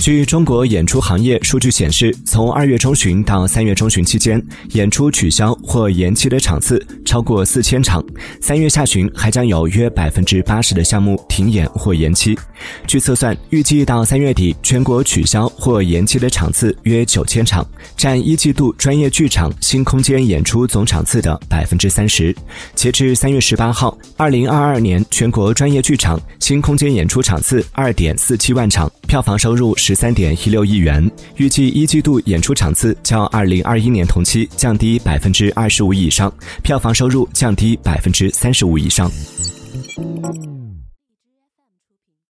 据中国演出行业数据显示，从二月中旬到三月中旬期间，演出取消或延期的场次超过四千场。三月下旬还将有约百分之八十的项目停演或延期。据测算，预计到三月底，全国取消或延期的场次约九千场，占一季度专业剧场新空间演出总场次的百分之三十。截至三月十八号，二零二二年全国专业剧场新空间演出场次二点四七万场，票房收入。十三点一六亿元，预计一季度演出场次较二零二一年同期降低百分之二十五以上，票房收入降低百分之三十五以上。